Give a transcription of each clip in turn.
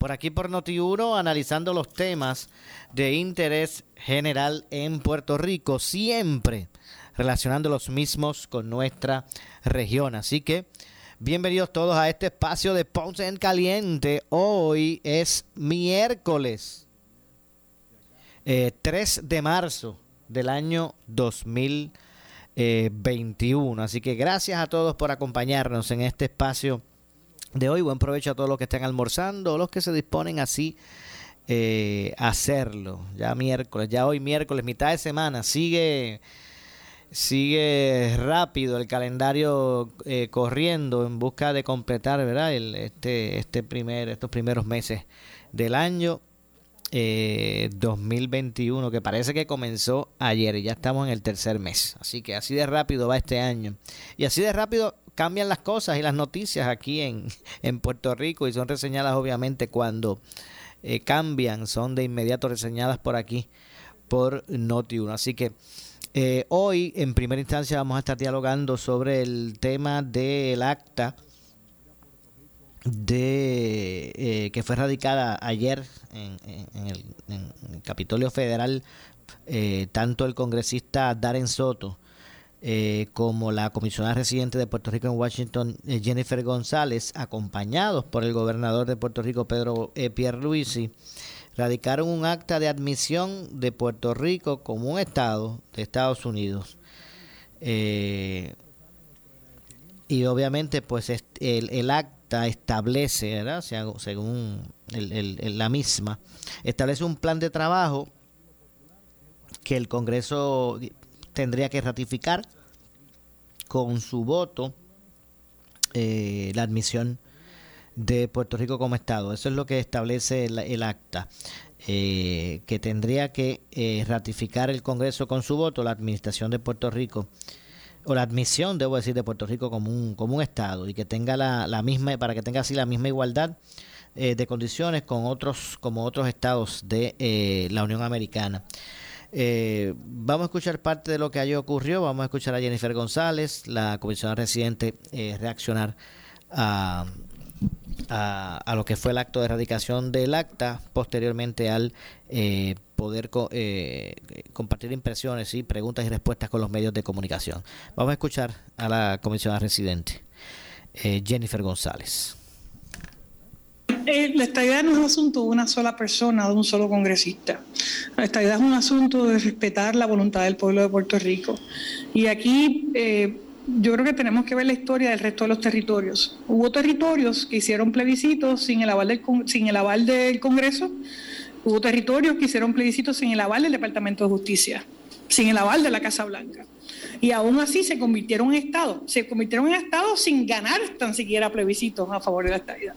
Por aquí por Noti1, analizando los temas de interés general en Puerto Rico, siempre relacionando los mismos con nuestra región. Así que bienvenidos todos a este espacio de Ponce en Caliente. Hoy es miércoles 3 eh, de marzo del año 2020. 21. Así que gracias a todos por acompañarnos en este espacio de hoy. Buen provecho a todos los que estén almorzando, los que se disponen así eh, a hacerlo. Ya miércoles, ya hoy miércoles, mitad de semana, sigue sigue rápido el calendario eh, corriendo en busca de completar verdad el, este este primer estos primeros meses del año 2021, eh, que parece que comenzó ayer y ya estamos en el tercer mes. Así que así de rápido va este año. Y así de rápido cambian las cosas y las noticias aquí en, en Puerto Rico y son reseñadas obviamente cuando eh, cambian, son de inmediato reseñadas por aquí por Noti1. Así que eh, hoy en primera instancia vamos a estar dialogando sobre el tema del acta de eh, que fue radicada ayer en, el, Capitolio Federal eh, tanto el congresista Darren Soto eh, como la comisionada residente de Puerto Rico en Washington Jennifer González acompañados por el gobernador de Puerto Rico Pedro Pierluisi radicaron un acta de admisión de Puerto Rico como un estado de Estados Unidos y obviamente pues el, el acta establece, ¿verdad? según la misma, establece un plan de trabajo que el Congreso tendría que ratificar con su voto eh, la admisión de Puerto Rico como Estado. Eso es lo que establece el, acta, eh, que tendría que eh, ratificar el Congreso con su voto la Administración de Puerto Rico o la admisión, debo decir, de Puerto Rico como un, como un Estado y que tenga la, la misma, para que tenga así la misma igualdad de condiciones con otros, como otros estados de la Unión Americana. Eh, vamos a escuchar parte de lo que allí ocurrió. Vamos a escuchar a Jennifer González, la comisionada residente, reaccionar a, a, lo que fue el acto de erradicación del acta, posteriormente al eh, poder eh, compartir impresiones y preguntas y respuestas con los medios de comunicación. Vamos a escuchar a la comisionada residente, eh, Jennifer González. La estabilidad no es un asunto de una sola persona, de un solo congresista. La estabilidad es un asunto de respetar la voluntad del pueblo de Puerto Rico. Y aquí yo creo que tenemos que ver la historia del resto de los territorios. Hubo territorios que hicieron plebiscitos sin el aval del, sin el aval del Congreso, hubo territorios que hicieron plebiscitos sin el aval del Departamento de Justicia, sin el aval de la Casa Blanca. Y aún así se convirtieron en Estado. Se convirtieron en Estado sin ganar tan siquiera plebiscitos a favor de la estabilidad.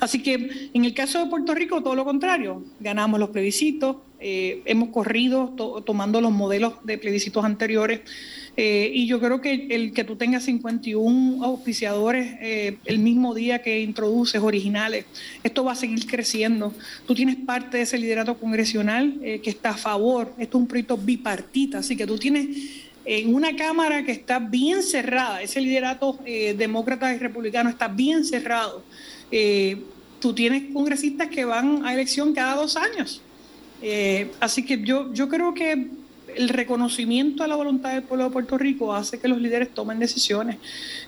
Así que en el caso de Puerto Rico, todo lo contrario. Ganamos los plebiscitos, eh, hemos corrido tomando los modelos de plebiscitos anteriores eh, y yo creo que el que tú tengas 51 auspiciadores eh, el mismo día que introduces originales, esto va a seguir creciendo. Tú tienes parte de ese liderato congresional que está a favor. Esto es un proyecto bipartita, así que tú tienes en una Cámara que está bien cerrada, ese liderato demócrata y republicano está bien cerrado. tú tienes congresistas que van a elección cada dos años. así que yo, yo creo que el reconocimiento a la voluntad del pueblo de Puerto Rico hace que los líderes tomen decisiones.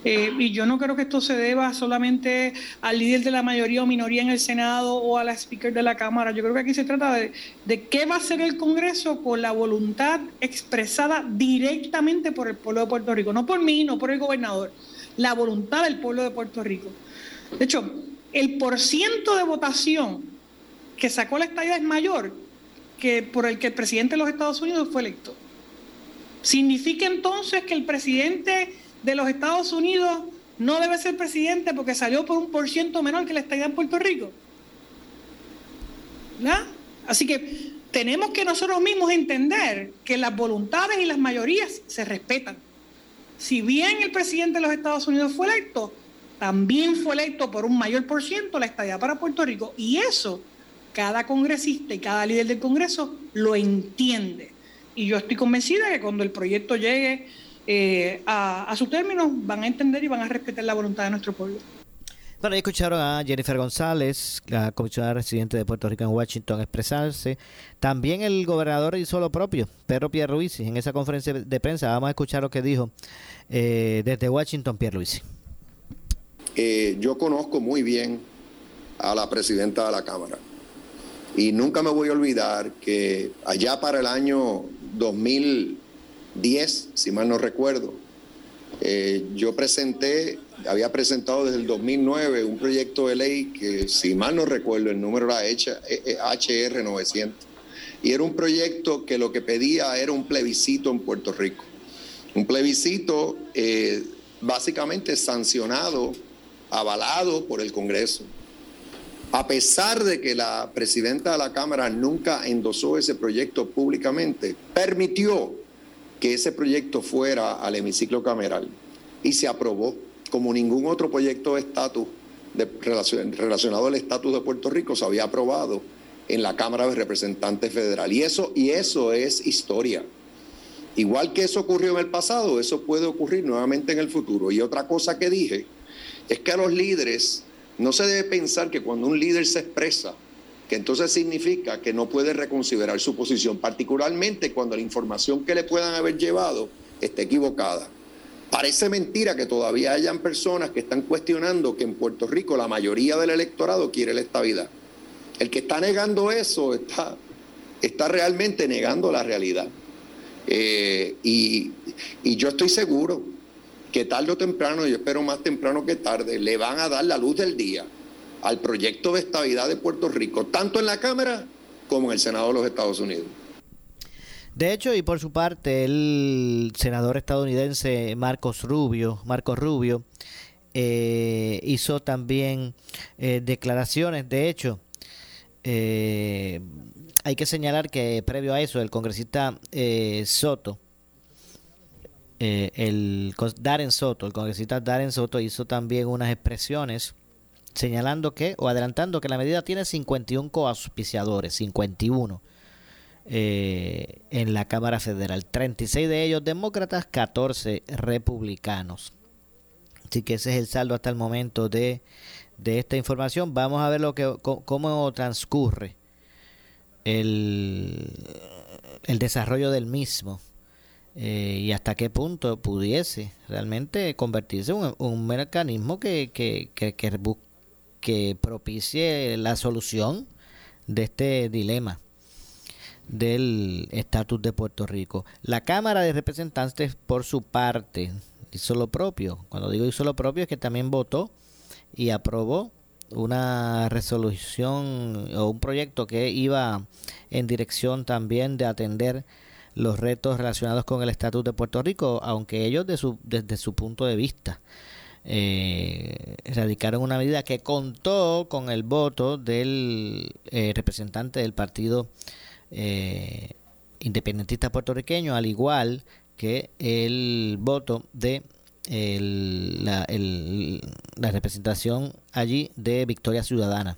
Eh, y yo no creo que esto se deba solamente al líder de la mayoría o minoría en el Senado o a la speaker de la Cámara. Yo creo que aquí se trata de, qué va a hacer el Congreso con la voluntad expresada directamente por el pueblo de Puerto Rico, no por mí, no por el gobernador, la voluntad del pueblo de Puerto Rico. De hecho, el porciento de votación que sacó la estadía es mayor que por el que el presidente de los Estados Unidos fue electo. ¿Significa entonces que el presidente de los Estados Unidos no debe ser presidente porque salió por un por ciento menor que la estadía en Puerto Rico? ¿verdad? Así que tenemos que nosotros mismos entender que las voluntades y las mayorías se respetan. Si bien el presidente de los Estados Unidos fue electo, también fue electo por un mayor por ciento la estadía para Puerto Rico. Y eso cada congresista y cada líder del Congreso lo entiende. Y yo estoy convencida que cuando el proyecto llegue eh, a, a su término, van a entender y van a respetar la voluntad de nuestro pueblo. Bueno, ahí escucharon a Jennifer González, la comisionada residente de Puerto Rico en Washington, expresarse. También el gobernador hizo lo propio, Pedro Pierluisi, en esa conferencia de prensa. Vamos a escuchar lo que dijo eh, desde Washington Pierluisi. Eh, yo conozco muy bien a la presidenta de la Cámara y nunca me voy a olvidar que allá para el año 2010, si mal no recuerdo, eh, yo presenté, había presentado desde el 2009 un proyecto de ley que, si mal no recuerdo, el número era HR eh, 900. Eh, y era un proyecto que lo que pedía era un plebiscito en Puerto Rico. Un plebiscito básicamente sancionado, avalado por el Congreso a pesar de que la presidenta de la Cámara nunca endosó ese proyecto públicamente, permitió que ese proyecto fuera al hemiciclo cameral y se aprobó como ningún otro proyecto de estatus relacionado al estatus de Puerto Rico se había aprobado en la Cámara de Representantes Federal. Y eso, y eso es historia. Igual que eso ocurrió en el pasado, eso puede ocurrir nuevamente en el futuro. Y otra cosa que dije es que a los líderes no se debe pensar que cuando un líder se expresa, que entonces significa que no puede reconsiderar su posición, particularmente cuando la información que le puedan haber llevado esté equivocada. Parece mentira que todavía hayan personas que están cuestionando que en Puerto Rico la mayoría del electorado quiere la estabilidad. El que está negando eso está, está realmente negando la realidad. Eh, y, y yo estoy seguro que tarde o temprano, yo espero más temprano que tarde, le van a dar la luz del día al proyecto de estabilidad de Puerto Rico, tanto en la Cámara como en el Senado de los Estados Unidos. De hecho, y por su parte, el senador estadounidense Marcos Rubio, Marcos Rubio, eh, hizo también eh, declaraciones. De hecho, eh, hay que señalar que previo a eso, el congresista Soto eh, el Darren Soto, el congresista Darren Soto hizo también unas expresiones señalando que, o adelantando que la medida tiene 51 coauspiciadores, 51 eh, en la Cámara Federal, 36 de ellos demócratas, 14 republicanos. Así que ese es el saldo hasta el momento de, de esta información. Vamos a ver lo que, cómo transcurre el, el desarrollo del mismo eh, y hasta qué punto pudiese realmente convertirse en un, mecanismo que, que, que, que, propicie la solución de este dilema del estatus de Puerto Rico. La Cámara de Representantes, por su parte, hizo lo propio. Cuando digo hizo lo propio es que también votó y aprobó una resolución o un proyecto que iba en dirección también de atender los retos relacionados con el estatus de Puerto Rico, aunque ellos desde su punto de vista eh, radicaron una medida que contó con el voto del eh, representante del partido eh, independentista puertorriqueño, al igual que el voto de la, la representación allí de Victoria Ciudadana.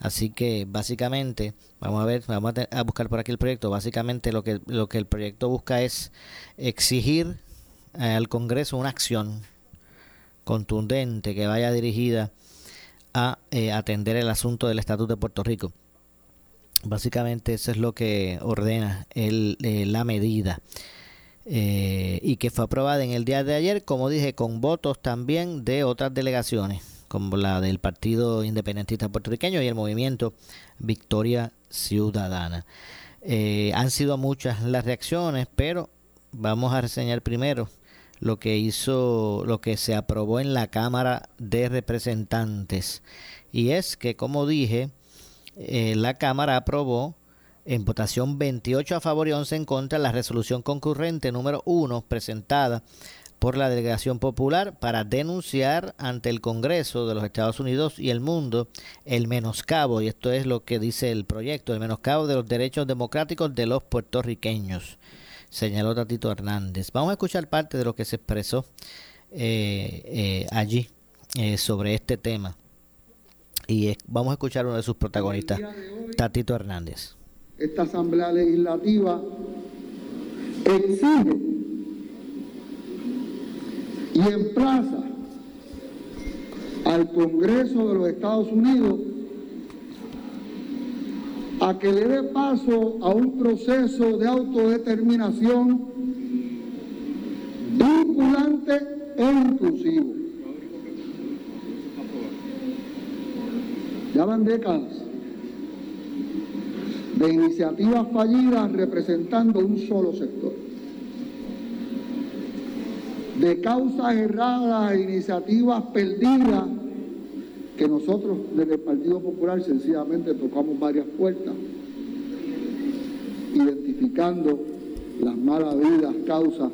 Así que básicamente, vamos a ver, vamos a, buscar por aquí el proyecto. Básicamente lo que, lo que el proyecto busca es exigir al Congreso una acción contundente que vaya dirigida a eh, atender el asunto del estatus de Puerto Rico. Básicamente eso es lo que ordena el, eh, la medida. Eh, y que fue aprobada en el día de ayer, como dije, con votos también de otras delegaciones, como la del Partido Independentista Puertorriqueño y el movimiento Victoria Ciudadana. Eh, han sido muchas las reacciones, pero vamos a reseñar primero lo que hizo, lo que se aprobó en la Cámara de Representantes. Y es que, como dije, eh, la Cámara aprobó en votación 28 a favor y 11 en contra la resolución concurrente número 1 presentada por la Delegación Popular para denunciar ante el Congreso de los Estados Unidos y el mundo el menoscabo, y esto es lo que dice el proyecto, el menoscabo de los derechos democráticos de los puertorriqueños, señaló Tatito Hernández. Vamos a escuchar parte de lo que se expresó eh, eh, allí sobre este tema. Y vamos a escuchar uno de sus protagonistas, Tatito Hernández. Esta Asamblea Legislativa exige y emplaza al Congreso de los Estados Unidos a que le dé paso a un proceso de autodeterminación vinculante e inclusivo. Ya van décadas de iniciativas fallidas representando un solo sector. De causas erradas iniciativas perdidas que nosotros desde el Partido Popular sencillamente tocamos varias puertas, identificando las malas vidas, causas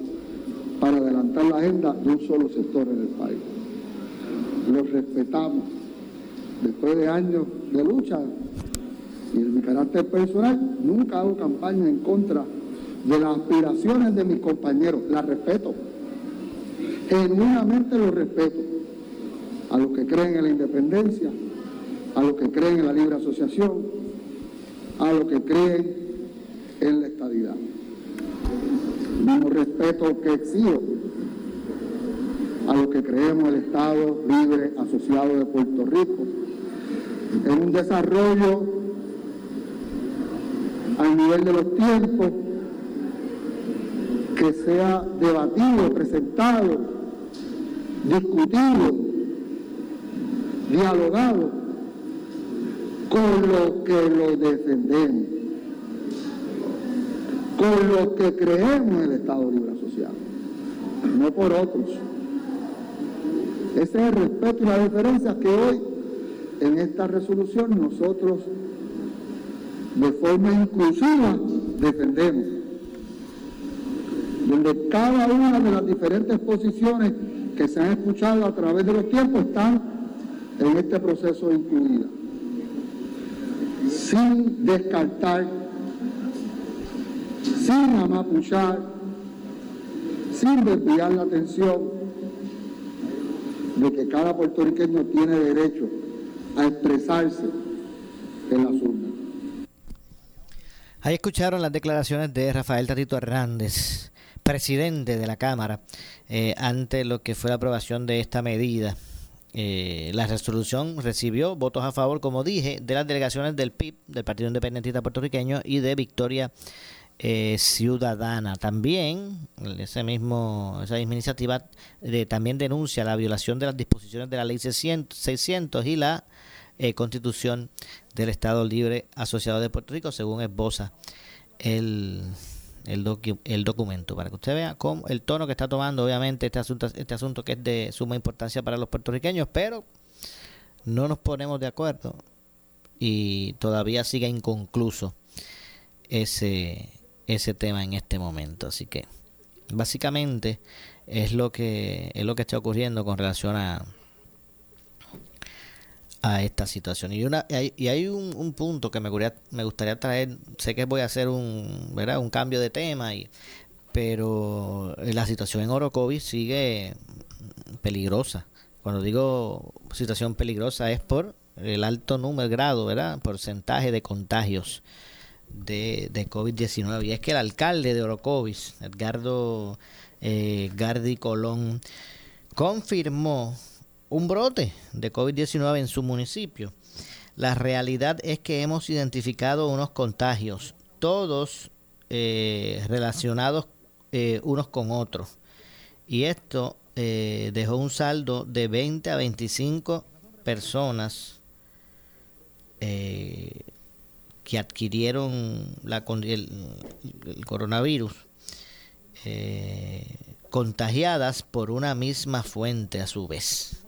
para adelantar la agenda de un solo sector en el país. Los respetamos después de años de lucha y en mi carácter personal, nunca hago campaña en contra de las aspiraciones de mis compañeros, las respeto. Genuinamente los respeto. A los que creen en la independencia, a los que creen en la libre asociación, a los que creen en la estadidad. Mismo respeto que exijo a los que creemos el Estado libre asociado de Puerto Rico en un desarrollo al nivel de los tiempos que sea debatido, presentado, discutido, dialogado con los que lo defendemos, con los que creemos en el Estado Libre Asociado, no por otros. Ese es el respeto y la diferencia que hoy en esta resolución nosotros de forma inclusiva defendemos, donde cada una de las diferentes posiciones que se han escuchado a través de los tiempos están en este proceso incluida, sin descartar, sin amapuchar, sin desviar la atención de que cada puertorriqueño tiene derecho a expresarse en las urnas. Ahí escucharon las declaraciones de Rafael Tatito Hernández, presidente de la Cámara, eh, ante lo que fue la aprobación de esta medida. Eh, la resolución recibió votos a favor, como dije, de las delegaciones del PIB, del Partido Independentista Puertorriqueño, y de Victoria eh, Ciudadana. También, ese mismo, esa misma iniciativa también denuncia la violación de las disposiciones de la Ley 600 y la eh, constitución del Estado Libre Asociado de Puerto Rico, según esboza el, el, el documento, para que usted vea cómo, el tono que está tomando, obviamente, este asunto, este asunto que es de suma importancia para los puertorriqueños, pero no nos ponemos de acuerdo y todavía sigue inconcluso ese, ese tema en este momento. Así que, básicamente, es lo que, es lo que está ocurriendo con relación a a esta situación. Y, una, y hay, un, punto que me gustaría, traer, sé que voy a hacer un, ¿verdad? un cambio de tema, pero la situación en Orocovis sigue peligrosa. Cuando digo situación peligrosa es por el alto número, grado, ¿verdad? porcentaje de contagios de, de COVID-19. Y es que el alcalde de Orocovis, Edgardo eh, Gardi Colón, confirmó un brote de COVID-19 en su municipio. La realidad es que hemos identificado unos contagios, todos eh, relacionados eh, unos con otros. Y esto eh, dejó un saldo de 20 a 25 personas que adquirieron la, el, el coronavirus contagiadas por una misma fuente a su vez.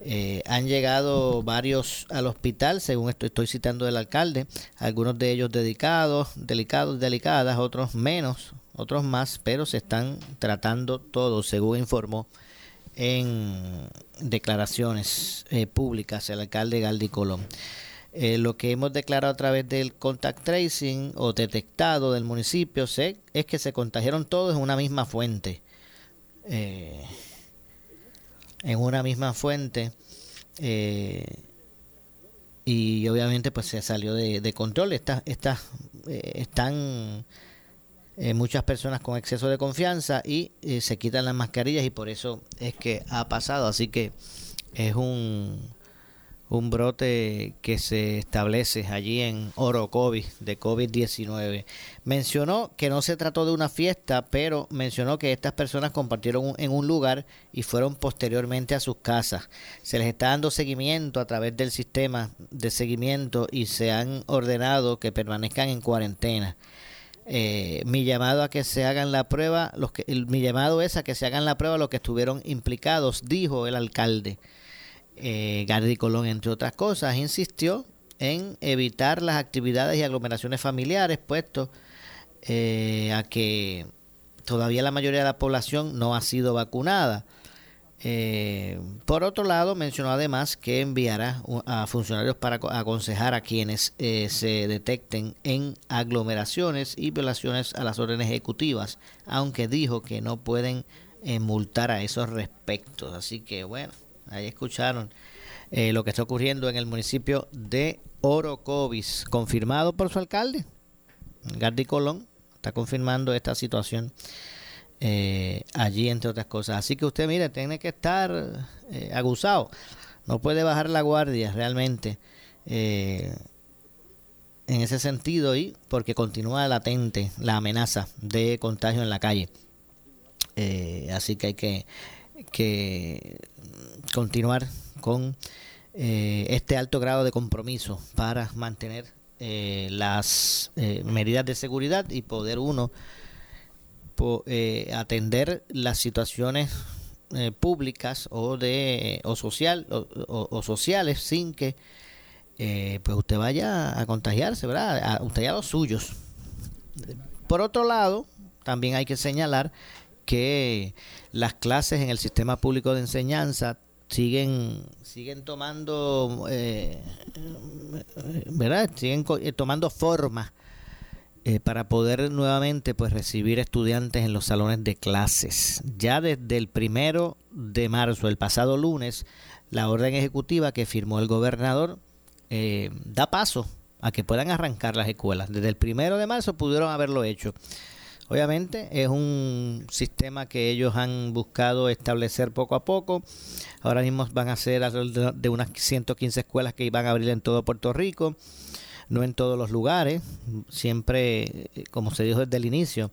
Eh, han llegado varios al hospital, según esto estoy citando del alcalde, algunos de ellos dedicados, delicados, delicadas, otros menos, otros más, pero se están tratando todos, según informó en declaraciones eh, públicas el alcalde Galdi Colón. Eh, lo que hemos declarado a través del contact tracing o detectado del municipio es que se contagiaron todos en una misma fuente en una misma fuente eh, y obviamente pues se salió de, control. Estas, estas eh, están eh, muchas personas con exceso de confianza y se quitan las mascarillas y por eso es que ha pasado. Así que es un un brote que se establece allí en Orocovis de COVID-19. Mencionó que no se trató de una fiesta, pero mencionó que estas personas compartieron en un lugar y fueron posteriormente a sus casas. Se les está dando seguimiento a través del sistema de seguimiento y se han ordenado que permanezcan en cuarentena. Eh, mi llamado a que se hagan la prueba, mi llamado es a que se hagan la prueba los que estuvieron implicados, dijo el alcalde eh, Colón, entre otras cosas, insistió en evitar las actividades y aglomeraciones familiares, puesto eh, a que todavía la mayoría de la población no ha sido vacunada. Eh, por otro lado, mencionó además que enviará a funcionarios para aconsejar a quienes eh, se detecten en aglomeraciones y violaciones a las órdenes ejecutivas, aunque dijo que no pueden multar a esos respectos. Así que bueno. Ahí escucharon eh, lo que está ocurriendo en el municipio de Orocovis, confirmado por su alcalde, Gardi Colón, está confirmando esta situación eh, allí, entre otras cosas. Así que usted, mire, tiene que estar eh, aguzado, no puede bajar la guardia realmente en ese sentido y porque continúa latente la amenaza de contagio en la calle. así que hay que que continuar con eh, este alto grado de compromiso para mantener eh, las eh, medidas de seguridad y poder uno atender las situaciones públicas o de o social o, sociales sin que pues usted vaya a contagiarse verdad a usted y a los suyos. Por otro lado también hay que señalar que las clases en el sistema público de enseñanza siguen siguen tomando eh, verdad siguen eh, tomando forma eh, para poder nuevamente pues recibir estudiantes en los salones de clases. Ya desde el primero de marzo el pasado lunes la orden ejecutiva que firmó el gobernador da paso a que puedan arrancar las escuelas. Desde el primero de marzo pudieron haberlo hecho Obviamente es un sistema que ellos han buscado establecer poco a poco. Ahora mismo van a ser de unas 115 escuelas que van a abrir en todo Puerto Rico, no en todos los lugares. Siempre, eh, como se dijo desde el inicio,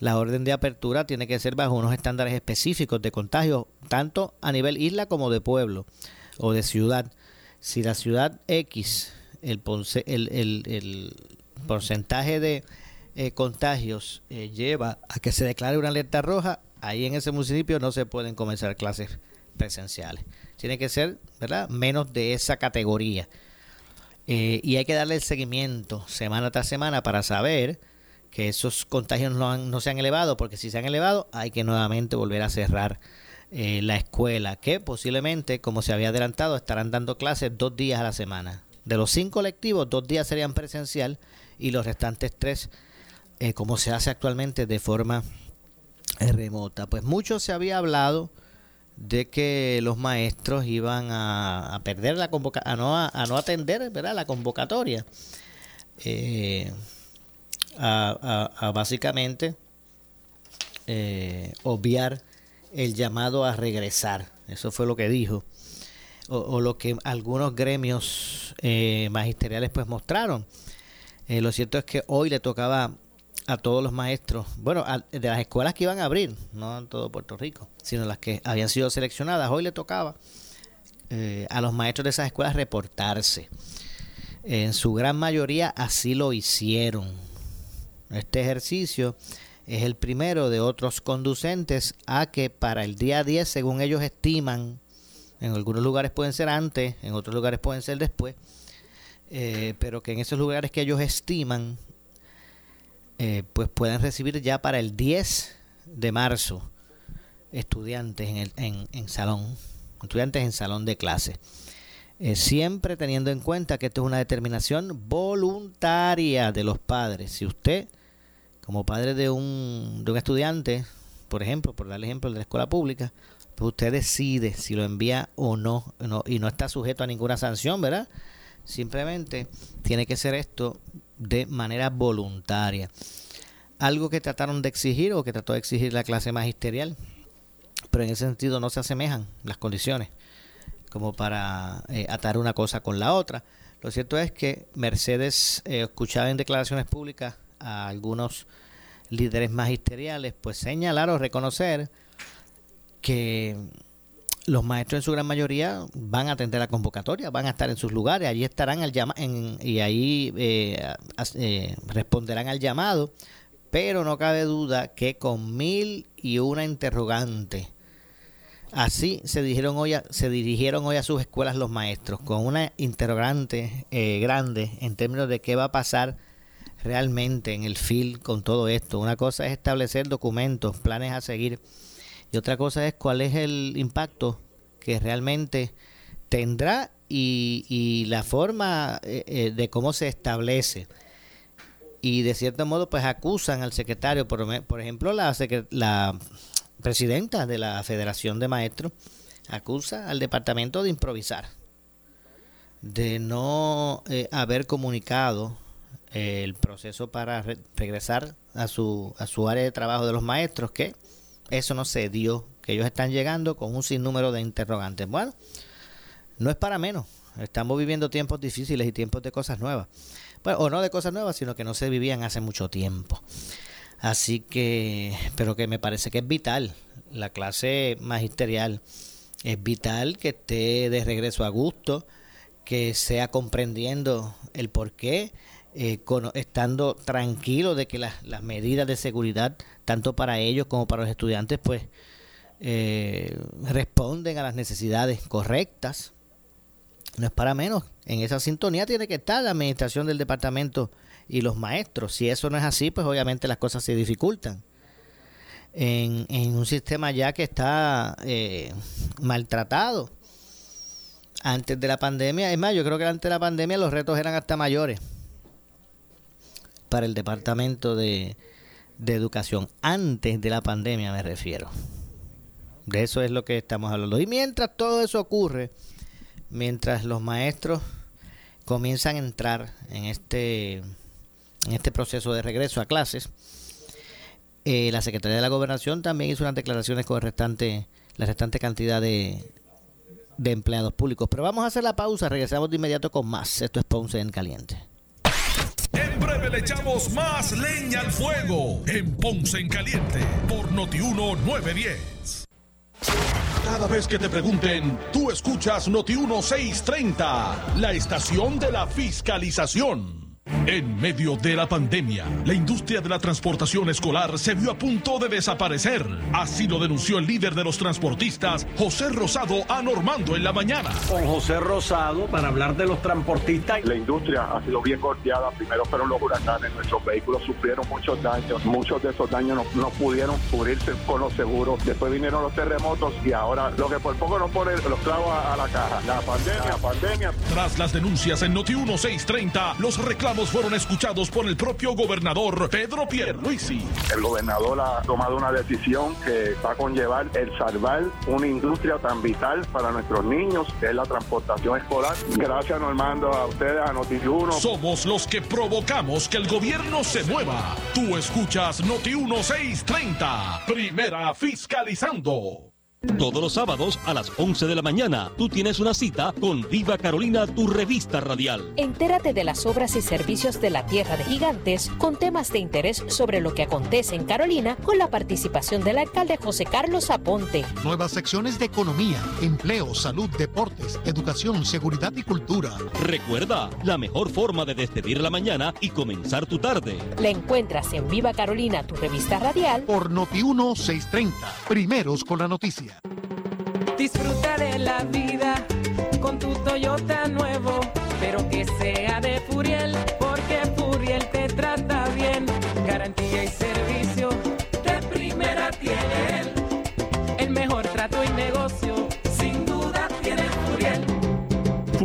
la orden de apertura tiene que ser bajo unos estándares específicos de contagio, tanto a nivel isla como de pueblo o de ciudad. Si la ciudad X, el, el, el, el porcentaje de eh, contagios eh, lleva a que se declare una alerta roja, ahí en ese municipio no se pueden comenzar clases presenciales. Tiene que ser, ¿verdad? Menos de esa categoría. Eh, y hay que darle el seguimiento semana tras semana para saber que esos contagios no, no se han elevado, porque si se han elevado hay que nuevamente volver a cerrar la escuela, que posiblemente, como se había adelantado, estarán dando clases dos días a la semana. De los cinco lectivos, dos días serían presencial y los restantes tres eh, como se hace actualmente de forma eh, remota. Pues mucho se había hablado de que los maestros iban a, perder la convocatoria, no, a, no atender ¿verdad? la convocatoria, eh, a, básicamente obviar el llamado a regresar. Eso fue lo que dijo. o, lo que algunos gremios eh, magisteriales pues mostraron. Eh, lo cierto es que hoy le tocaba a todos los maestros, bueno, de las escuelas que iban a abrir, no en todo Puerto Rico, sino las que habían sido seleccionadas, hoy le tocaba eh, a los maestros de esas escuelas reportarse. En su gran mayoría así lo hicieron. Este ejercicio es el primero de otros conducentes a que para el día 10, según ellos estiman, en algunos lugares pueden ser antes, en otros lugares pueden ser después, eh, pero que en esos lugares que ellos estiman, eh, pues pueden recibir ya para el 10 de marzo estudiantes en, el, en, salón, estudiantes en salón de clase. Eh, siempre teniendo en cuenta que esto es una determinación voluntaria de los padres. Si usted, como padre de un, de un estudiante, por ejemplo, por darle ejemplo de la escuela pública, pues usted decide si lo envía o no, y no está sujeto a ninguna sanción, ¿verdad? Simplemente tiene que ser esto de manera voluntaria. Algo que trataron de exigir o que trató de exigir la clase magisterial, pero en ese sentido no se asemejan las condiciones como para eh, atar una cosa con la otra. Lo cierto es que Mercedes eh, escuchaba en declaraciones públicas a algunos líderes magisteriales, pues señalar o reconocer que los maestros en su gran mayoría van a atender la convocatoria, van a estar en sus lugares, allí estarán al llama y ahí eh, eh, responderán al llamado, pero no cabe duda que con mil y una interrogante. Así se dirigieron hoy a, se dirigieron hoy a sus escuelas los maestros, con una interrogante eh, grande en términos de qué va a pasar realmente en el FIL con todo esto. Una cosa es establecer documentos, planes a seguir y otra cosa es cuál es el impacto que realmente tendrá y, la forma eh, eh, de cómo se establece. Y de cierto modo, pues acusan al secretario, por, por ejemplo, la, presidenta de la Federación de Maestros, acusa al departamento de improvisar, de no eh, haber comunicado el proceso para regresar a su, a su área de trabajo de los maestros, que eso no se dio, que ellos están llegando con un sinnúmero de interrogantes. Bueno, no es para menos. Estamos viviendo tiempos difíciles y tiempos de cosas nuevas. Bueno, o no de cosas nuevas, sino que no se vivían hace mucho tiempo. Así que, pero que me parece que es vital. La clase magisterial es vital que esté de regreso a gusto, que sea comprendiendo el porqué, eh, estando tranquilo de que las, las medidas de seguridad tanto para ellos como para los estudiantes, pues eh, responden a las necesidades correctas. No es para menos. En esa sintonía tiene que estar la administración del departamento y los maestros. Si eso no es así, pues obviamente las cosas se dificultan. En, un sistema ya que está eh, maltratado antes de la pandemia. Es más, yo creo que antes de la pandemia los retos eran hasta mayores para el departamento de, de educación antes de la pandemia me refiero. De eso es lo que estamos hablando. Y mientras todo eso ocurre, mientras los maestros comienzan a entrar en este, en este proceso de regreso a clases, eh, la Secretaría de la Gobernación también hizo unas declaraciones con el restante, la restante cantidad de, de empleados públicos. Pero vamos a hacer la pausa, regresamos de inmediato con más. Esto es Ponce en Caliente. En breve le echamos más leña al fuego en Ponce en Caliente por Notiuno 910. Cada vez que te pregunten, tú escuchas Noti1 630, la estación de la fiscalización. En medio de la pandemia, la industria de la transportación escolar se vio a punto de desaparecer. Así lo denunció el líder de los transportistas, José Rosado, a Normando en la mañana. Con José Rosado para hablar de los transportistas. La industria ha sido bien golpeada. Primero fueron los huracanes, nuestros vehículos sufrieron muchos daños. Muchos de esos daños no, pudieron cubrirse con los seguros. Después vinieron los terremotos y ahora lo que por poco no pone los clavos a, la caja. La pandemia, la pandemia. Tras las denuncias en Noti 1630, los reclamos fueron escuchados por el propio gobernador Pedro Pierluisi. El gobernador ha tomado una decisión que va a conllevar el salvar una industria tan vital para nuestros niños, que es la transportación escolar. Gracias, Normando, a ustedes, a Noti1. Somos los que provocamos que el gobierno se mueva. Tú escuchas Noti 1630, primera fiscalizando. Todos los sábados a las 11 de la mañana, tú tienes una cita con Viva Carolina, tu revista radial. Entérate de las obras y servicios de la Tierra de Gigantes con temas de interés sobre lo que acontece en Carolina con la participación del alcalde José Carlos Aponte. Nuevas secciones de economía, empleo, salud, deportes, educación, seguridad y cultura. Recuerda, la mejor forma de despedir la mañana y comenzar tu tarde. La encuentras en Viva Carolina, tu revista radial. Por Noti 1630, primeros con la noticia. Disfruta de la vida con tu Toyota nuevo,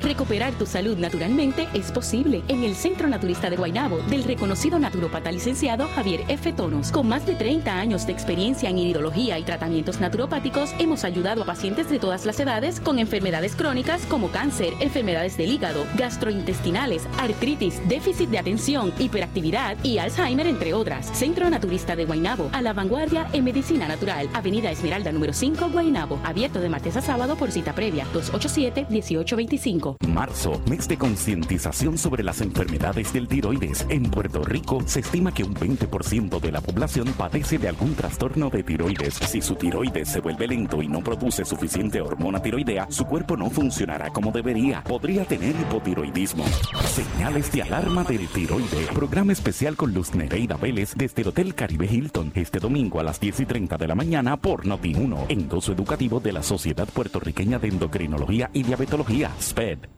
Recuperar tu salud naturalmente es posible en el Centro Naturista de Guaynabo del reconocido naturopata licenciado Javier F. Tonos. Con más de 30 años de experiencia en iridología y tratamientos naturopáticos, hemos ayudado a pacientes de todas las edades con enfermedades crónicas como cáncer, enfermedades del hígado, gastrointestinales, artritis, déficit de atención, hiperactividad y Alzheimer, entre otras. Centro Naturista de Guaynabo, a la vanguardia en medicina natural. Avenida Esmeralda número 5, Guaynabo. Abierto de martes a sábado por cita previa. 287-1825. Marzo, mes de concientización sobre las enfermedades del tiroides. En Puerto Rico se estima que un 20% de la población padece de algún trastorno de tiroides. Si su tiroides se vuelve lento y no produce suficiente hormona tiroidea, su cuerpo no funcionará como debería. Podría tener hipotiroidismo. Señales de alarma del tiroide. Programa especial con Luz Nereida Vélez desde el Hotel Caribe Hilton este domingo a las 10 y 30 de la mañana por Noti1. Endoso educativo de la Sociedad Puertorriqueña de Endocrinología y Diabetología, SPED. subscribe.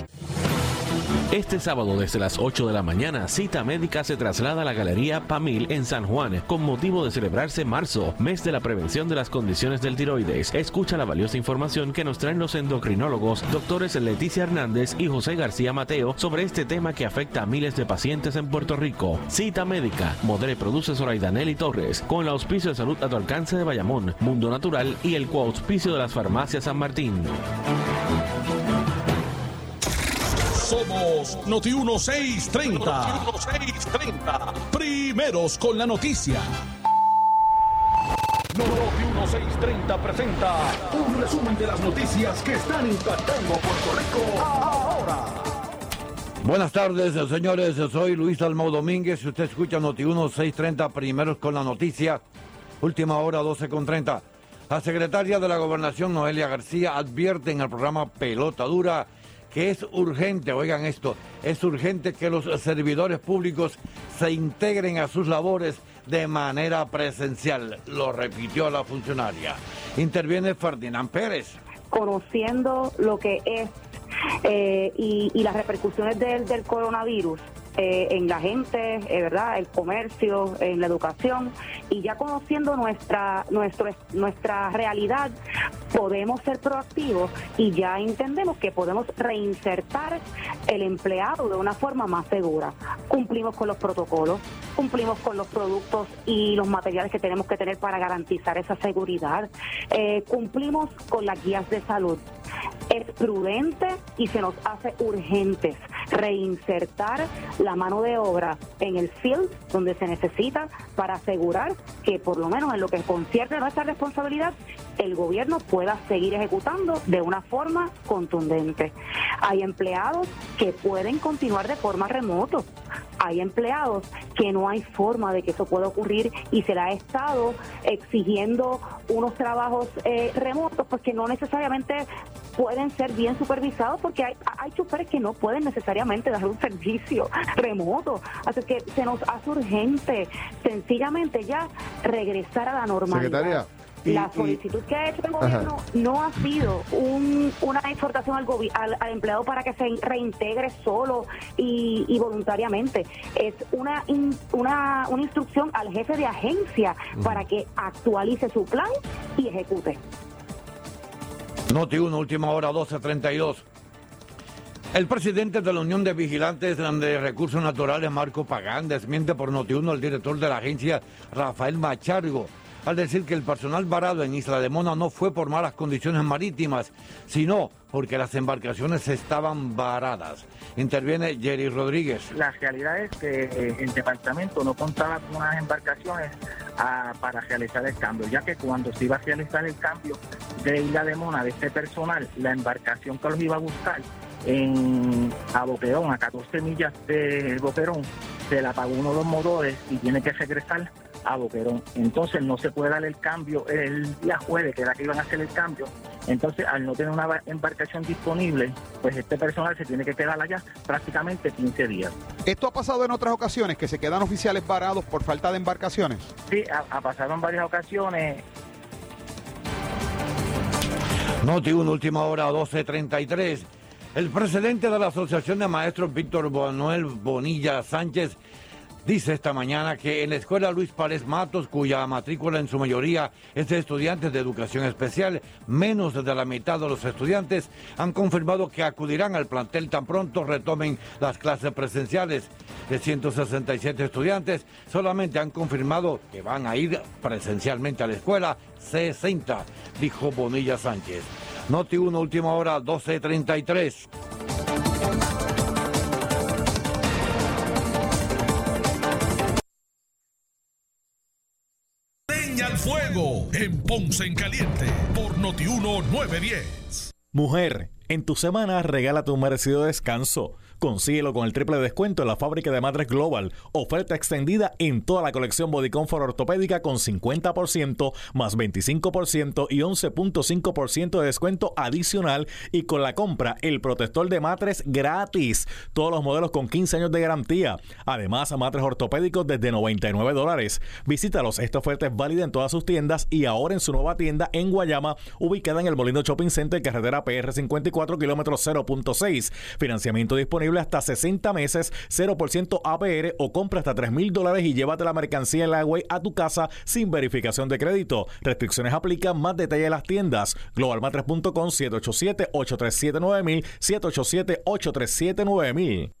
Este sábado desde las 8 de la mañana, cita médica se traslada a la Galería Pamil en San Juan con motivo de celebrarse marzo, mes de la prevención de las condiciones del tiroides. Escucha la valiosa información que nos traen los endocrinólogos, doctores Leticia Hernández y José García Mateo sobre este tema que afecta a miles de pacientes en Puerto Rico. Cita médica, modere produce Zoraida Nelly Torres, con el auspicio de salud a tu alcance de Bayamón, Mundo Natural y el coauspicio de las farmacias San Martín. Somos Noti 1630. Noti 1630. Primeros con la noticia. Noti 1630 presenta un resumen de las noticias que están impactando Puerto Rico ahora. Buenas tardes, señores. Soy Luis Almau Domínguez. Usted escucha Noti 1630, primeros con la noticia. Última hora, 12 con 30. La secretaria de la Gobernación, Noelia García, advierte en el programa Pelota Dura que es urgente, oigan esto, es urgente que los servidores públicos se integren a sus labores de manera presencial, lo repitió la funcionaria. Interviene Ferdinand Pérez. Conociendo lo que es eh, y, las repercusiones del, del coronavirus, eh, en la gente, eh, ¿verdad? El comercio, en la educación y ya conociendo nuestra nuestro, nuestra realidad podemos ser proactivos y ya entendemos que podemos reinsertar el empleado de una forma más segura. Cumplimos con los protocolos, cumplimos con los productos y los materiales que tenemos que tener para garantizar esa seguridad, eh, cumplimos con las guías de salud. Es prudente y se nos hace urgentes reinsertar la mano de obra en el field donde se necesita para asegurar que por lo menos en lo que concierne a nuestra responsabilidad, el gobierno pueda seguir ejecutando de una forma contundente. Hay empleados que pueden continuar de forma remoto. Hay empleados que no hay forma de que eso pueda ocurrir y se le ha estado exigiendo unos trabajos eh, remotos pues que no necesariamente pueden ser bien supervisados porque hay, hay choferes que no pueden necesariamente dar un servicio remoto. Así que se nos hace urgente sencillamente ya regresar a la normalidad. la solicitud que ha hecho el gobierno no ha sido una exhortación al, al, empleado para que se reintegre solo y, voluntariamente. Es una, una, una instrucción al jefe de agencia para que actualice su plan y ejecute. Noti 1, última hora, 12.32. El presidente de la Unión de Vigilantes de Recursos Naturales, Marco Pagán, desmiente por Noti 1 al director de la agencia, Rafael Machargo, al decir que el personal varado en Isla de Mona no fue por malas condiciones marítimas, sino porque las embarcaciones estaban varadas. Interviene Jerry Rodríguez. La realidad es que eh, el departamento no contaba con unas embarcaciones ah, para realizar el cambio, ya que cuando se iba a realizar el cambio de Isla de Mona, de este personal, la embarcación que los iba a buscar en, a Boquerón, a 14 millas de Boquerón, se le apagó uno de los motores y tiene que regresar a Boquerón. Entonces no se puede dar el cambio el día jueves, que era que iban a hacer el cambio. Entonces, al no tener una embarcación disponible, pues este personal se tiene que quedar allá prácticamente 15 días. ¿Esto ha pasado en otras ocasiones, que se quedan oficiales varados por falta de embarcaciones? Sí, ha, pasado en varias ocasiones. Noti una última hora, 12.33. El presidente de la Asociación de Maestros, Víctor Manuel Bonilla Sánchez, Dice esta mañana que en la escuela Luis Párez Matos, cuya matrícula en su mayoría es de estudiantes de educación especial, menos de la mitad de los estudiantes han confirmado que acudirán al plantel tan pronto retomen las clases presenciales. De 167 estudiantes, solamente han confirmado que van a ir presencialmente a la escuela 60, dijo Bonilla Sánchez. Noti 1, última hora, 12.33. en Ponce en Caliente por Notiuno 910. Mujer, en tu semana regala tu merecido descanso. Consíguelo con el triple descuento en la fábrica de madres Global. Oferta extendida en toda la colección Body Comfort ortopédica con 50% más 25% y 11.5% de descuento adicional y con la compra el protector de matres gratis. Todos los modelos con 15 años de garantía. Además, matres ortopédicos desde 99 dólares. Visítalos. Esta oferta es válida en todas sus tiendas y ahora en su nueva tienda en Guayama, ubicada en el Molino Shopping Center, carretera PR 54, kilómetros 0.6. Financiamiento disponible hasta 60 meses, 0% APR o compra hasta 3 mil dólares y llévate la mercancía en la a tu casa sin verificación de crédito. Restricciones aplican, más detalle en las tiendas. Globalmatres.com 787-837-9000, 787-837-9000.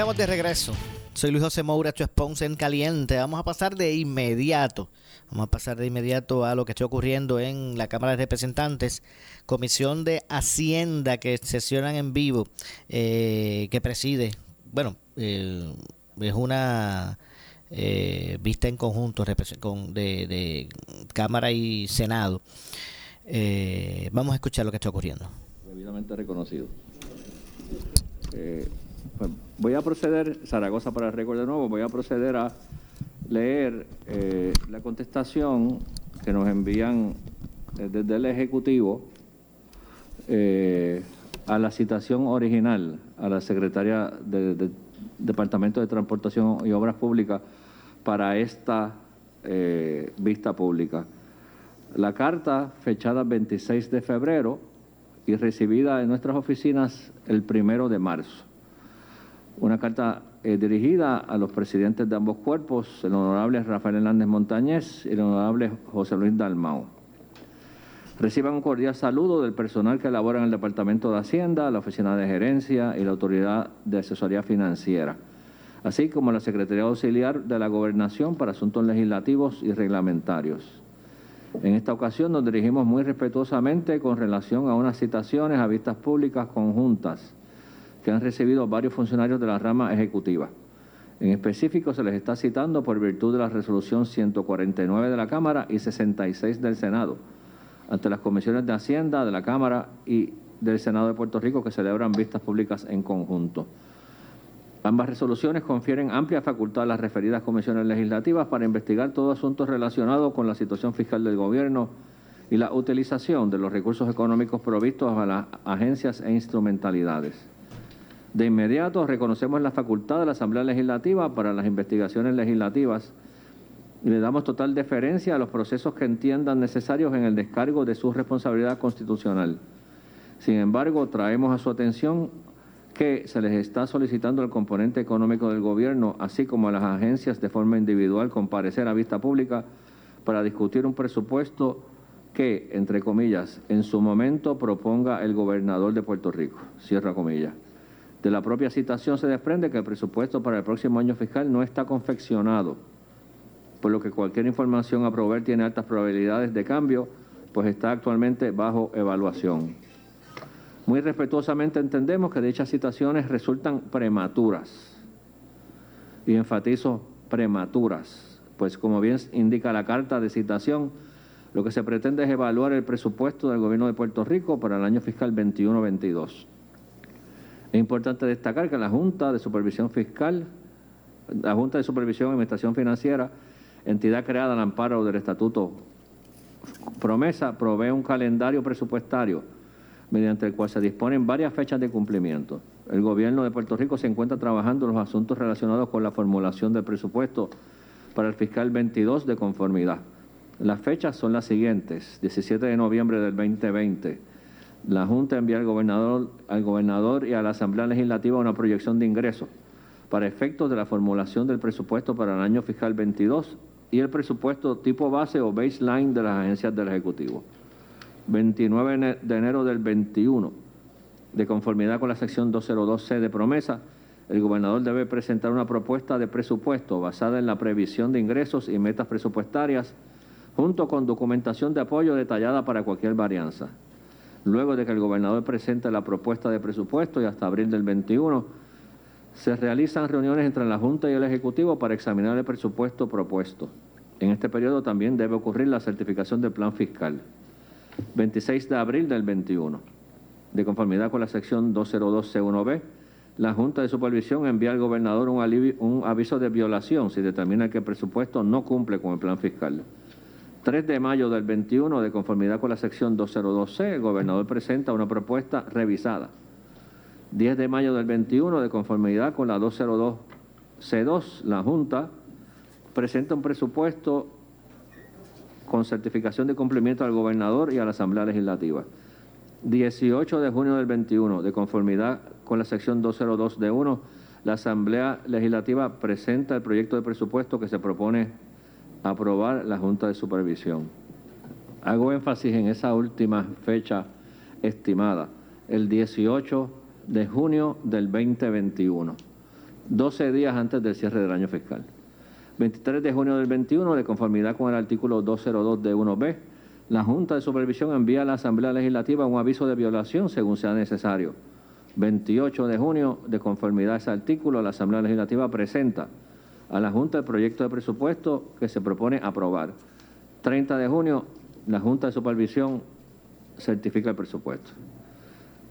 Estamos de regreso. Soy Luis José Moura, esto es en Caliente. Vamos a pasar de inmediato. Vamos a pasar de inmediato a lo que está ocurriendo en la Cámara de Representantes. Comisión de Hacienda que sesionan en vivo, eh, que preside, bueno, eh, es una eh, vista en conjunto con, de, de Cámara y Senado. Vamos a escuchar lo que está ocurriendo. Debidamente reconocido. Pues voy a proceder, Zaragoza para el récord de nuevo, voy a proceder a leer eh, la contestación que nos envían eh, desde el Ejecutivo eh, a la citación original a la Secretaria del de Departamento de Transportación y Obras Públicas para esta vista pública. La carta fechada 26 de febrero y recibida en nuestras oficinas el primero de marzo. Una carta eh, dirigida a los presidentes de ambos cuerpos, el honorable Rafael Hernández Montañez y el honorable José Luis Dalmao. Reciban un cordial saludo del personal que labora en el Departamento de Hacienda, la Oficina de Gerencia y la Autoridad de Asesoría Financiera, así como la Secretaría Auxiliar de la Gobernación para Asuntos Legislativos y Reglamentarios. En esta ocasión nos dirigimos muy respetuosamente con relación a unas citaciones a vistas públicas conjuntas que han recibido varios funcionarios de la rama ejecutiva. En específico se les está citando por virtud de la resolución 149 de la Cámara y 66 del Senado, ante las comisiones de Hacienda de la Cámara y del Senado de Puerto Rico que celebran vistas públicas en conjunto. Ambas resoluciones confieren amplia facultad a las referidas comisiones legislativas para investigar todo asunto relacionado con la situación fiscal del gobierno y la utilización de los recursos económicos provistos a las agencias e instrumentalidades. De inmediato reconocemos la facultad de la Asamblea Legislativa para las investigaciones legislativas y le damos total deferencia a los procesos que entiendan necesarios en el descargo de su responsabilidad constitucional. Sin embargo, traemos a su atención que se les está solicitando al componente económico del gobierno, así como a las agencias de forma individual, comparecer a vista pública para discutir un presupuesto que, entre comillas, en su momento proponga el gobernador de Puerto Rico. Cierra comillas. De la propia citación se desprende que el presupuesto para el próximo año fiscal no está confeccionado, por lo que cualquier información a proveer tiene altas probabilidades de cambio, pues está actualmente bajo evaluación. Muy respetuosamente entendemos que dichas citaciones resultan prematuras, y enfatizo prematuras, pues como bien indica la carta de citación, lo que se pretende es evaluar el presupuesto del gobierno de Puerto Rico para el año fiscal 21-22. Es importante destacar que la Junta de Supervisión Fiscal, la Junta de Supervisión y Administración Financiera, entidad creada al amparo del Estatuto Promesa, provee un calendario presupuestario mediante el cual se disponen varias fechas de cumplimiento. El gobierno de Puerto Rico se encuentra trabajando en los asuntos relacionados con la formulación del presupuesto para el fiscal 22 de conformidad. Las fechas son las siguientes: 17 de noviembre del 2020. La Junta envía al gobernador, y a la Asamblea Legislativa una proyección de ingresos para efectos de la formulación del presupuesto para el año fiscal 22 y el presupuesto tipo base o baseline de las agencias del Ejecutivo. 29 de enero del 21, de conformidad con la sección 202C de promesa, el gobernador debe presentar una propuesta de presupuesto basada en la previsión de ingresos y metas presupuestarias, junto con documentación de apoyo detallada para cualquier varianza. Luego de que el gobernador presente la propuesta de presupuesto y hasta abril del 21, se realizan reuniones entre la Junta y el Ejecutivo para examinar el presupuesto propuesto. En este periodo también debe ocurrir la certificación del plan fiscal. 26 de abril del 21. De conformidad con la sección 202C1B, la Junta de Supervisión envía al gobernador un, un, aviso de violación si determina que el presupuesto no cumple con el plan fiscal. 3 de mayo del 21, de conformidad con la sección 202C, el gobernador presenta una propuesta revisada. 10 de mayo del 21, de conformidad con la 202C2, la Junta presenta un presupuesto con certificación de cumplimiento al gobernador y a la Asamblea Legislativa. 18 de junio del 21, de conformidad con la sección 202 de 1, la Asamblea Legislativa presenta el proyecto de presupuesto que se propone aprobar la Junta de Supervisión. Hago énfasis en esa última fecha estimada, el 18 de junio del 2021, 12 días antes del cierre del año fiscal. 23 de junio del 21, de conformidad con el artículo 202 de 1B, la Junta de Supervisión envía a la Asamblea Legislativa un aviso de violación según sea necesario. 28 de junio, de conformidad a ese artículo, la Asamblea Legislativa presenta a la Junta el proyecto de presupuesto que se propone aprobar. 30 de junio, la Junta de Supervisión certifica el presupuesto.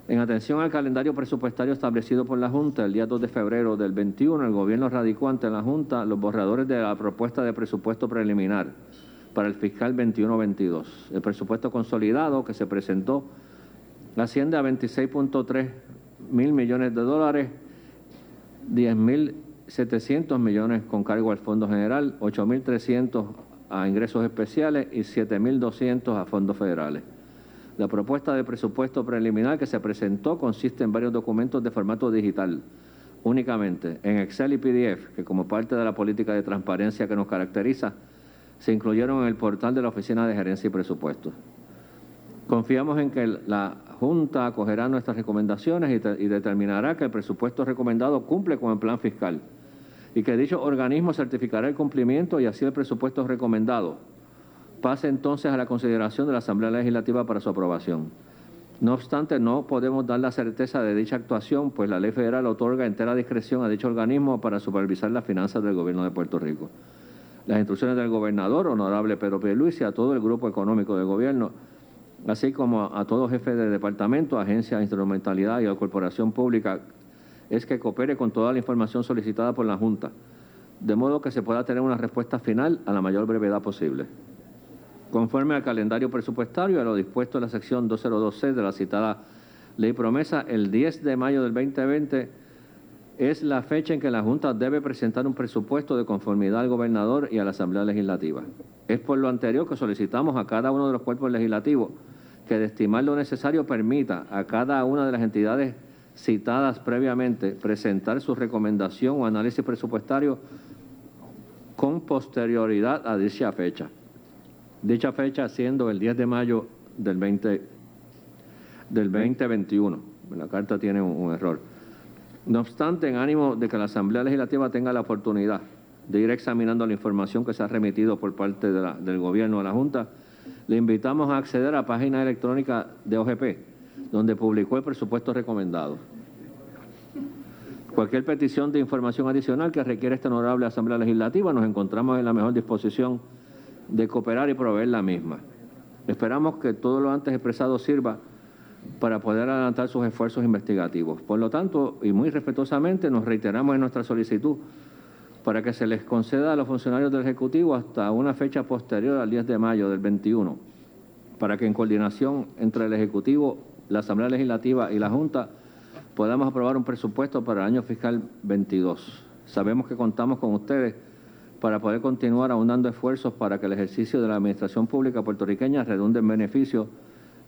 En atención al calendario presupuestario establecido por la Junta, el día 2 de febrero del 21, el gobierno radicó ante la Junta los borradores de la propuesta de presupuesto preliminar para el fiscal 21-22. El presupuesto consolidado que se presentó asciende a 26.3 mil millones de dólares, 10 mil 700 millones con cargo al Fondo General, 8.300 a ingresos especiales y 7.200 a fondos federales. La propuesta de presupuesto preliminar que se presentó consiste en varios documentos de formato digital, únicamente en Excel y PDF, que como parte de la política de transparencia que nos caracteriza, se incluyeron en el portal de la Oficina de Gerencia y Presupuestos. Confiamos en que la Junta acogerá nuestras recomendaciones y, y determinará que el presupuesto recomendado cumple con el plan fiscal y que dicho organismo certificará el cumplimiento y así el presupuesto recomendado pase entonces a la consideración de la Asamblea Legislativa para su aprobación. No obstante, no podemos dar la certeza de dicha actuación, pues la ley federal otorga entera discreción a dicho organismo para supervisar las finanzas del gobierno de Puerto Rico. Las instrucciones del gobernador, honorable Pedro Pierluisi, a todo el grupo económico del gobierno, así como a todo jefe de departamento, agencia instrumentalidad y a corporación pública es que coopere con toda la información solicitada por la Junta, de modo que se pueda tener una respuesta final a la mayor brevedad posible. Conforme al calendario presupuestario y a lo dispuesto en la sección 202C de la citada ley promesa, el 10 de mayo del 2020 es la fecha en que la Junta debe presentar un presupuesto de conformidad al gobernador y a la Asamblea Legislativa. Es por lo anterior que solicitamos a cada uno de los cuerpos legislativos que de estimar lo necesario permita a cada una de las entidades citadas previamente presentar su recomendación o análisis presupuestario con posterioridad a dicha fecha. Dicha fecha siendo el 10 de mayo del, 20, del 2021. La carta tiene un, error. No obstante, en ánimo de que la Asamblea Legislativa tenga la oportunidad de ir examinando la información que se ha remitido por parte del Gobierno a la Junta, le invitamos a acceder a la página electrónica de OGP, donde publicó el presupuesto recomendado. Cualquier petición de información adicional que requiera esta honorable Asamblea Legislativa, nos encontramos en la mejor disposición de cooperar y proveer la misma. Esperamos que todo lo antes expresado sirva para poder adelantar sus esfuerzos investigativos. Por lo tanto, y muy respetuosamente, nos reiteramos en nuestra solicitud para que se les conceda a los funcionarios del Ejecutivo hasta una fecha posterior al 10 de mayo del 21, para que en coordinación entre el Ejecutivo la Asamblea Legislativa y la Junta podamos aprobar un presupuesto para el año fiscal 22. Sabemos que contamos con ustedes para poder continuar aunando esfuerzos para que el ejercicio de la administración pública puertorriqueña redunde en beneficio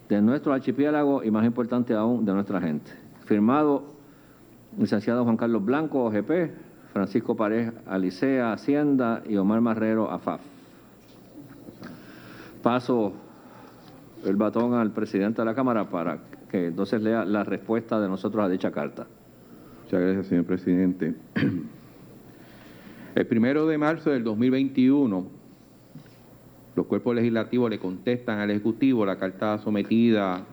de nuestro archipiélago y, más importante aún, de nuestra gente. Firmado, licenciado Juan Carlos Blanco, OGP, Francisco Pareja, Alicea, Hacienda y Omar Marrero, AFAF. Paso el batón al presidente de la Cámara para que entonces lea la respuesta de nosotros a dicha carta. Muchas gracias, señor presidente. El primero de marzo del 2021, los cuerpos legislativos le contestan al Ejecutivo la carta sometida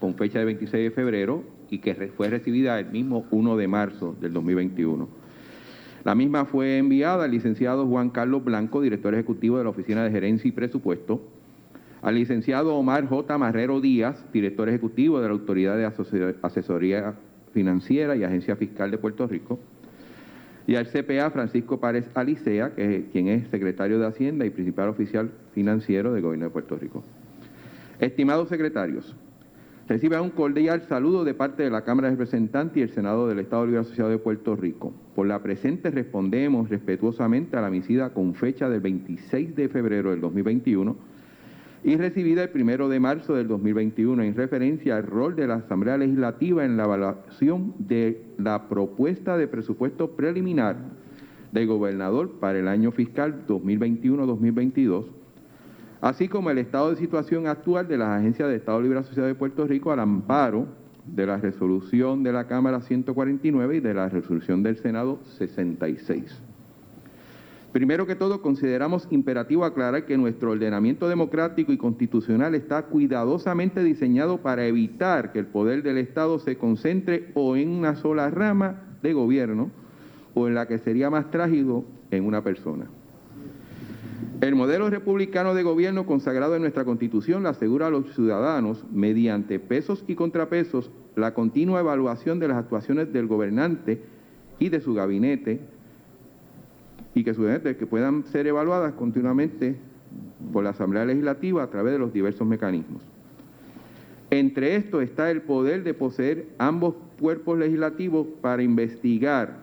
con fecha de 26 de febrero y que fue recibida el mismo 1 de marzo del 2021. La misma fue enviada al licenciado Juan Carlos Blanco, director ejecutivo de la Oficina de Gerencia y Presupuesto, al licenciado Omar J. Marrero Díaz, director ejecutivo de la Autoridad de Asesoría Financiera y Agencia Fiscal de Puerto Rico, y al CPA Francisco Párez Alicea, que quien es secretario de Hacienda y principal oficial financiero del Gobierno de Puerto Rico. Estimados secretarios, reciban un cordial saludo de parte de la Cámara de Representantes y el Senado del Estado Libre Asociado de Puerto Rico. Por la presente respondemos respetuosamente a la misida con fecha del 26 de febrero del 2021 y recibida el primero de marzo del 2021 en referencia al rol de la Asamblea Legislativa en la evaluación de la propuesta de presupuesto preliminar del gobernador para el año fiscal 2021-2022, así como el estado de situación actual de las agencias de Estado Libre Asociado de Puerto Rico al amparo de la resolución de la Cámara 149 y de la resolución del Senado 66. Primero que todo, consideramos imperativo aclarar que nuestro ordenamiento democrático y constitucional está cuidadosamente diseñado para evitar que el poder del Estado se concentre o en una sola rama de gobierno o en la que sería más trágico en una persona. El modelo republicano de gobierno consagrado en nuestra Constitución le asegura a los ciudadanos, mediante pesos y contrapesos, la continua evaluación de las actuaciones del gobernante y de su gabinete, y que, puedan ser evaluadas continuamente por la Asamblea Legislativa a través de los diversos mecanismos. Entre estos está el poder de poseer ambos cuerpos legislativos para investigar,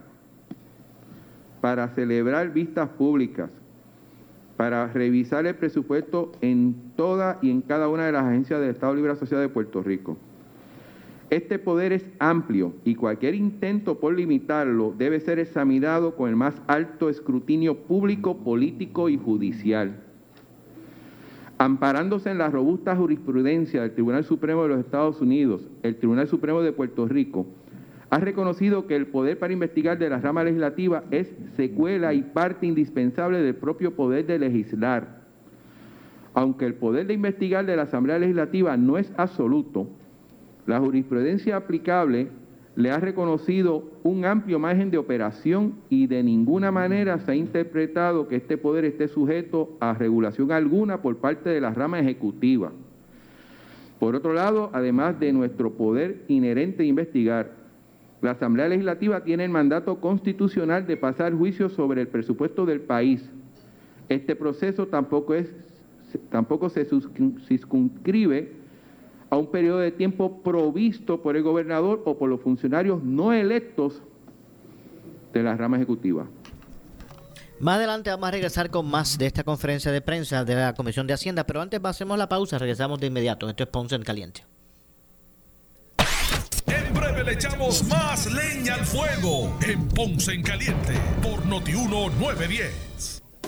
para celebrar vistas públicas, para revisar el presupuesto en toda y en cada una de las agencias del Estado Libre Asociado de Puerto Rico. Este poder es amplio y cualquier intento por limitarlo debe ser examinado con el más alto escrutinio público, político y judicial. Amparándose en la robusta jurisprudencia del Tribunal Supremo de los Estados Unidos, el Tribunal Supremo de Puerto Rico ha reconocido que el poder para investigar de la rama legislativa es secuela y parte indispensable del propio poder de legislar. Aunque el poder de investigar de la Asamblea Legislativa no es absoluto, la jurisprudencia aplicable le ha reconocido un amplio margen de operación y de ninguna manera se ha interpretado que este poder esté sujeto a regulación alguna por parte de la rama ejecutiva. Por otro lado, además de nuestro poder inherente a investigar, la Asamblea Legislativa tiene el mandato constitucional de pasar juicio sobre el presupuesto del país. Este proceso tampoco, es, tampoco se circunscribe a un periodo de tiempo provisto por el gobernador o por los funcionarios no electos de la rama ejecutiva. Más adelante vamos a regresar con más de esta conferencia de prensa de la Comisión de Hacienda, pero antes hacemos la pausa, regresamos de inmediato. Esto es Ponce en Caliente. En breve le echamos más leña al fuego en Ponce en Caliente por Notiuno 910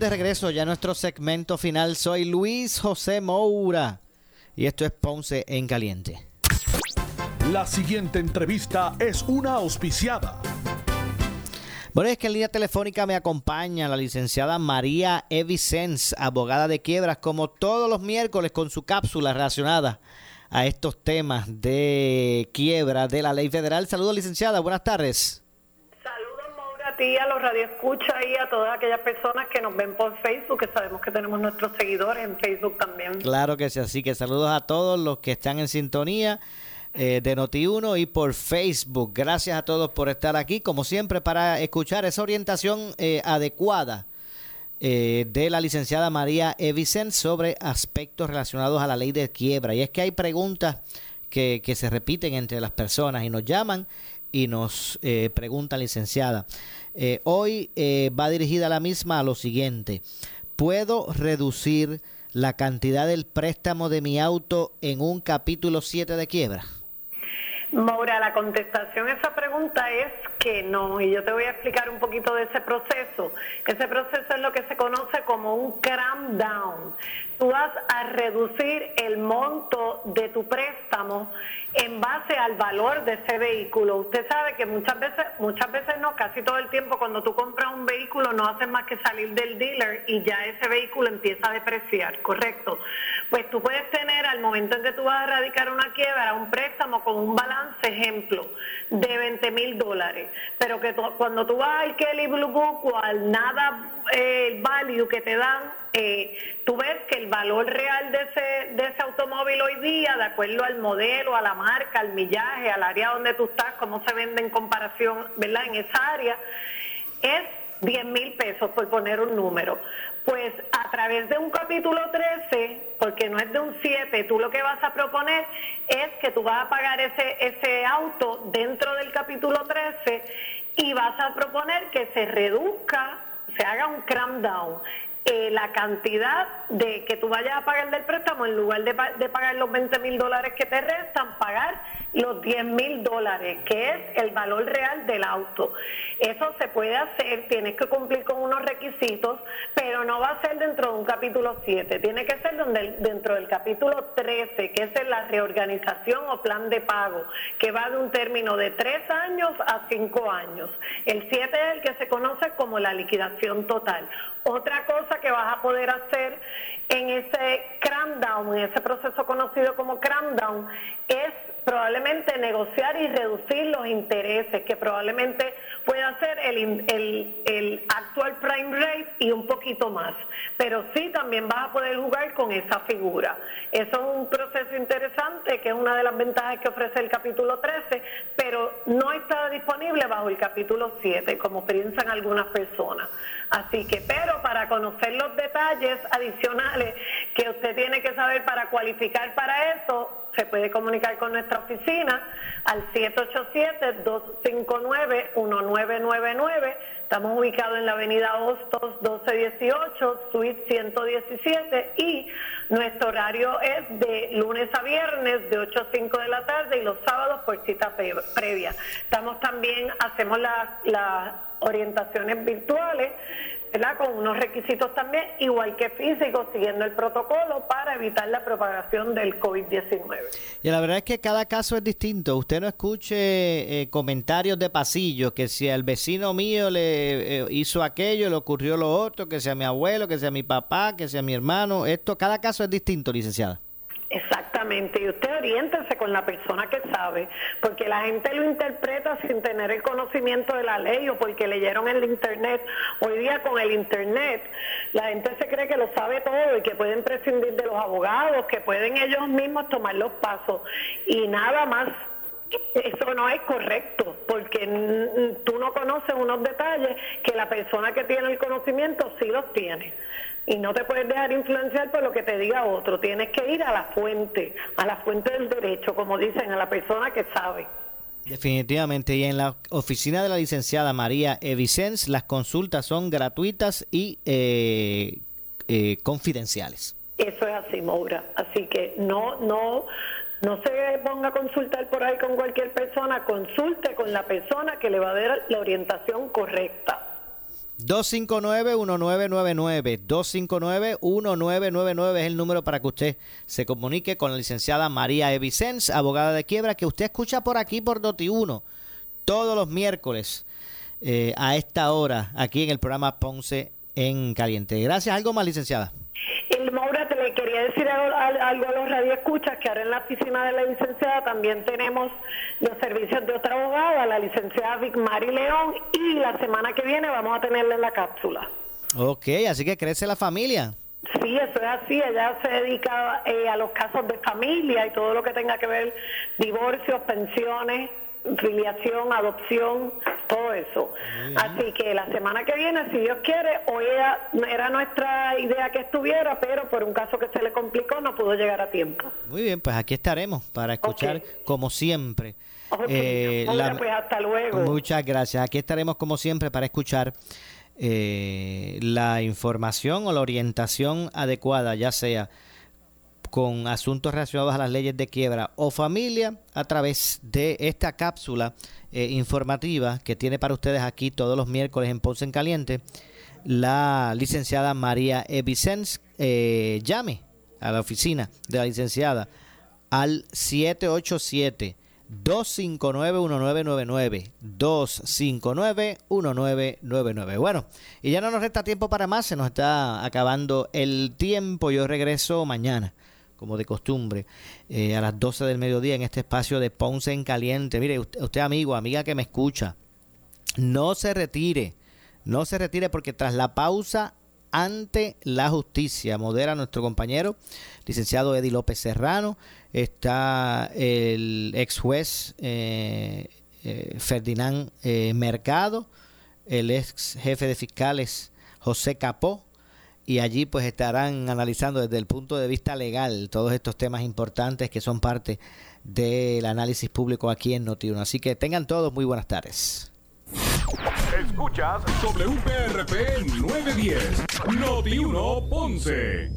De regreso ya a nuestro segmento final. Soy Luis José Moura y esto es Ponce en Caliente. La siguiente entrevista es una auspiciada. Bueno, es que en línea telefónica me acompaña la licenciada María Evicens, abogada de quiebras, como todos los miércoles con su cápsula relacionada a estos temas de quiebra de la ley federal. Saludos, licenciada. Buenas tardes a los radioescuchas y a todas aquellas personas que nos ven por Facebook, que sabemos que tenemos nuestros seguidores en Facebook también. Claro que sí, así que saludos a todos los que están en sintonía eh, de Noti1 y por Facebook. Gracias a todos por estar aquí, como siempre, para escuchar esa orientación eh, adecuada eh, de la licenciada María Evicen sobre aspectos relacionados a la ley de quiebra. Y es que hay preguntas que, que se repiten entre las personas y nos llaman y nos eh, pregunta licenciada. Eh, hoy eh, va dirigida la misma a lo siguiente. ¿Puedo reducir la cantidad del préstamo de mi auto en un capítulo 7 de quiebra? Maura, la contestación a esa pregunta es que no, y yo te voy a explicar un poquito de ese proceso. Ese proceso es lo que se conoce como un cram down. Tú vas a reducir el monto de tu préstamo en base al valor de ese vehículo. Usted sabe que muchas veces, muchas veces no, casi todo el tiempo cuando tú compras un vehículo no haces más que salir del dealer y ya ese vehículo empieza a depreciar, ¿correcto? Pues tú puedes tener al momento en que tú vas a radicar una quiebra un préstamo con un balance, ejemplo, de 20 mil dólares, pero que cuando tú vas al Kelly Blue Book o al nada eh, value que te dan, eh, tú ves que el valor real de ese, de ese automóvil hoy día, de acuerdo al modelo, a la marca, al millaje, al área donde tú estás, cómo se vende en comparación, ¿verdad? En esa área, es 10 mil pesos, por poner un número. Pues a través de un capítulo 13, porque no es de un 7, tú lo que vas a proponer es que tú vas a pagar ese, ese auto dentro del capítulo 13 y vas a proponer que se reduzca, se haga un cram down eh, la cantidad de que tú vayas a pagar del préstamo, en lugar de, pagar los 20 mil dólares que te restan, pagar los 10 mil dólares, que es el valor real del auto. Eso se puede hacer, tienes que cumplir con unos requisitos, pero no va a ser dentro de un capítulo 7, tiene que ser dentro del capítulo 13, que es la reorganización o plan de pago, que va de un término de 3 años a 5 años. El 7 es el que se conoce como la liquidación total. Otra cosa que vas a poder hacer en ese cram down, en ese proceso conocido como cram down, es probablemente negociar y reducir los intereses, que probablemente pueda ser el, el, actual prime rate y un poquito más. Pero sí también vas a poder jugar con esa figura. Eso es un proceso interesante, que es una de las ventajas que ofrece el capítulo 13, pero no está disponible bajo el capítulo 7, como piensan algunas personas. Así que, pero para conocer los detalles adicionales que usted tiene que saber para cualificar para eso, se puede comunicar con nuestra oficina al 787-259-1999. Estamos ubicados en la avenida Hostos 1218, suite 117 y nuestro horario es de lunes a viernes de 8 a 5 de la tarde y los sábados por cita previa. Estamos también, hacemos las orientaciones virtuales con unos requisitos también, igual que físicos, siguiendo el protocolo para evitar la propagación del COVID-19. Y la verdad es que cada caso es distinto. Usted no escuche eh, comentarios de pasillo, que si al vecino mío le eh, hizo aquello, le ocurrió lo otro, que sea mi abuelo, que sea mi papá, que sea mi hermano. Esto, cada caso es distinto, licenciada. Y usted oriéntese con la persona que sabe, porque la gente lo interpreta sin tener el conocimiento de la ley o porque leyeron en el Internet. Hoy día con el Internet, la gente se cree que lo sabe todo y que pueden prescindir de los abogados, que pueden ellos mismos tomar los pasos. Y nada más. Eso no es correcto, porque tú no conoces unos detalles que la persona que tiene el conocimiento sí los tiene y no te puedes dejar influenciar por lo que te diga otro. Tienes que ir a la fuente, a la fuente del derecho, como dicen, a la persona que sabe. Definitivamente, y en la oficina de la licenciada María Evicens, las consultas son gratuitas y eh, eh, confidenciales. Eso es así, Moura. Así que no, no, no se ponga a consultar por ahí con cualquier persona, consulte con la persona que le va a dar la orientación correcta. 259-1999. 259-1999 es el número para que usted se comunique con la licenciada María Evicens, abogada de quiebra, que usted escucha por aquí por Doti1 todos los miércoles eh, a esta hora aquí en el programa Ponce en Caliente. Gracias. ¿Algo más, licenciada? El Maura, te le quería decir algo, a los radioescuchas que ahora en la oficina de la licenciada también tenemos los servicios de otra abogada, la licenciada Vic Mari León, y la semana que viene vamos a tenerla en la cápsula. Ok, así que crece la familia. Sí, eso es así. Ella se dedica eh, a los casos de familia y todo lo que tenga que ver divorcios, pensiones, filiación, adopción, todo eso. Así que la semana que viene, si Dios quiere, hoy era, nuestra idea que estuviera, pero por un caso que se le complicó no pudo llegar a tiempo. Muy bien, pues aquí estaremos para escuchar como siempre. Eh, pues hasta luego. Muchas gracias. Aquí estaremos como siempre para escuchar eh, la información o la orientación adecuada, ya sea con asuntos relacionados a las leyes de quiebra o familia a través de esta cápsula eh, informativa que tiene para ustedes aquí todos los miércoles en Ponce en Caliente la licenciada María Evicens. Eh, llame a la oficina de la licenciada al 787 259-1999. 259-1999. Bueno, y ya no nos resta tiempo para más, se nos está acabando el tiempo. Yo regreso mañana, como de costumbre, eh, a las 12 del mediodía en este espacio de Ponce en Caliente. Mire, usted, usted amigo, amiga que me escucha, no se retire, no se retire porque tras la pausa ante la justicia. Modera nuestro compañero, licenciado Eddie López Serrano. Está el ex juez eh, eh, Ferdinand Mercado, el ex jefe de fiscales José Capó. Y allí pues estarán analizando desde el punto de vista legal todos estos temas importantes que son parte del análisis público aquí en Notiuno. Así que tengan todos muy buenas tardes. Escuchas WPRP 910, Noti 1 Ponce.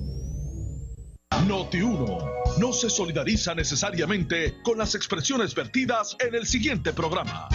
Noti 1 no se solidariza necesariamente con las expresiones vertidas en el siguiente programa.